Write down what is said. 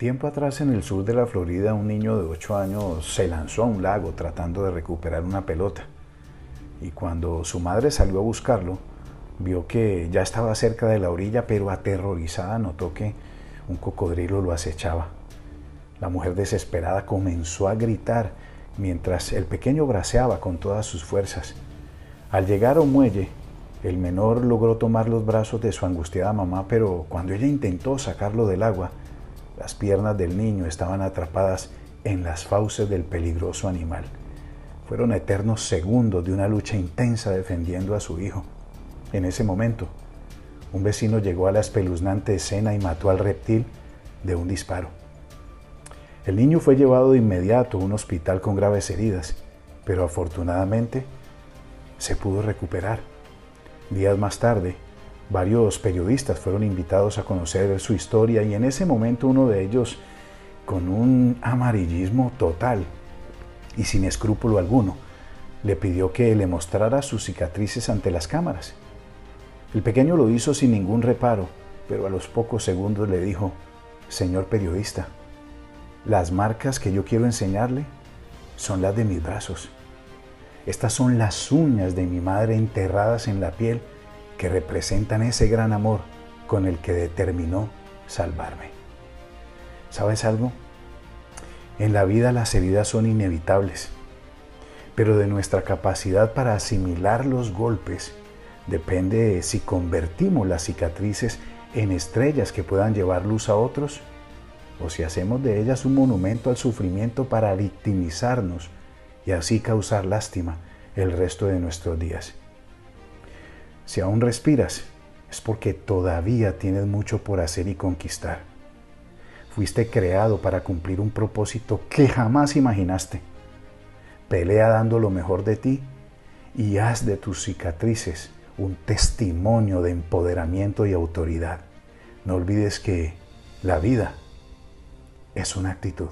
Tiempo atrás en el sur de la Florida un niño de 8 años se lanzó a un lago tratando de recuperar una pelota. Y cuando su madre salió a buscarlo, vio que ya estaba cerca de la orilla, pero aterrorizada notó que un cocodrilo lo acechaba. La mujer desesperada comenzó a gritar mientras el pequeño braceaba con todas sus fuerzas. Al llegar a un muelle, el menor logró tomar los brazos de su angustiada mamá, pero cuando ella intentó sacarlo del agua, las piernas del niño estaban atrapadas en las fauces del peligroso animal. Fueron eternos segundos de una lucha intensa defendiendo a su hijo. En ese momento, un vecino llegó a la espeluznante escena y mató al reptil de un disparo. El niño fue llevado de inmediato a un hospital con graves heridas, pero afortunadamente se pudo recuperar. Días más tarde, varios periodistas fueron invitados a conocer su historia y en ese momento uno de ellos, con un amarillismo total y sin escrúpulo alguno, le pidió que le mostrara sus cicatrices ante las cámaras. El pequeño lo hizo sin ningún reparo, pero a los pocos segundos le dijo, Señor periodista, las marcas que yo quiero enseñarle son las de mis brazos. Estas son las uñas de mi madre enterradas en la piel que representan ese gran amor con el que determinó salvarme. ¿Sabes algo? En la vida las heridas son inevitables, pero de nuestra capacidad para asimilar los golpes depende si convertimos las cicatrices en estrellas que puedan llevar luz a otros o si hacemos de ellas un monumento al sufrimiento para victimizarnos y así causar lástima el resto de nuestros días. Si aún respiras, es porque todavía tienes mucho por hacer y conquistar. Fuiste creado para cumplir un propósito que jamás imaginaste. Pelea dando lo mejor de ti y haz de tus cicatrices un testimonio de empoderamiento y autoridad. No olvides que la vida es una actitud.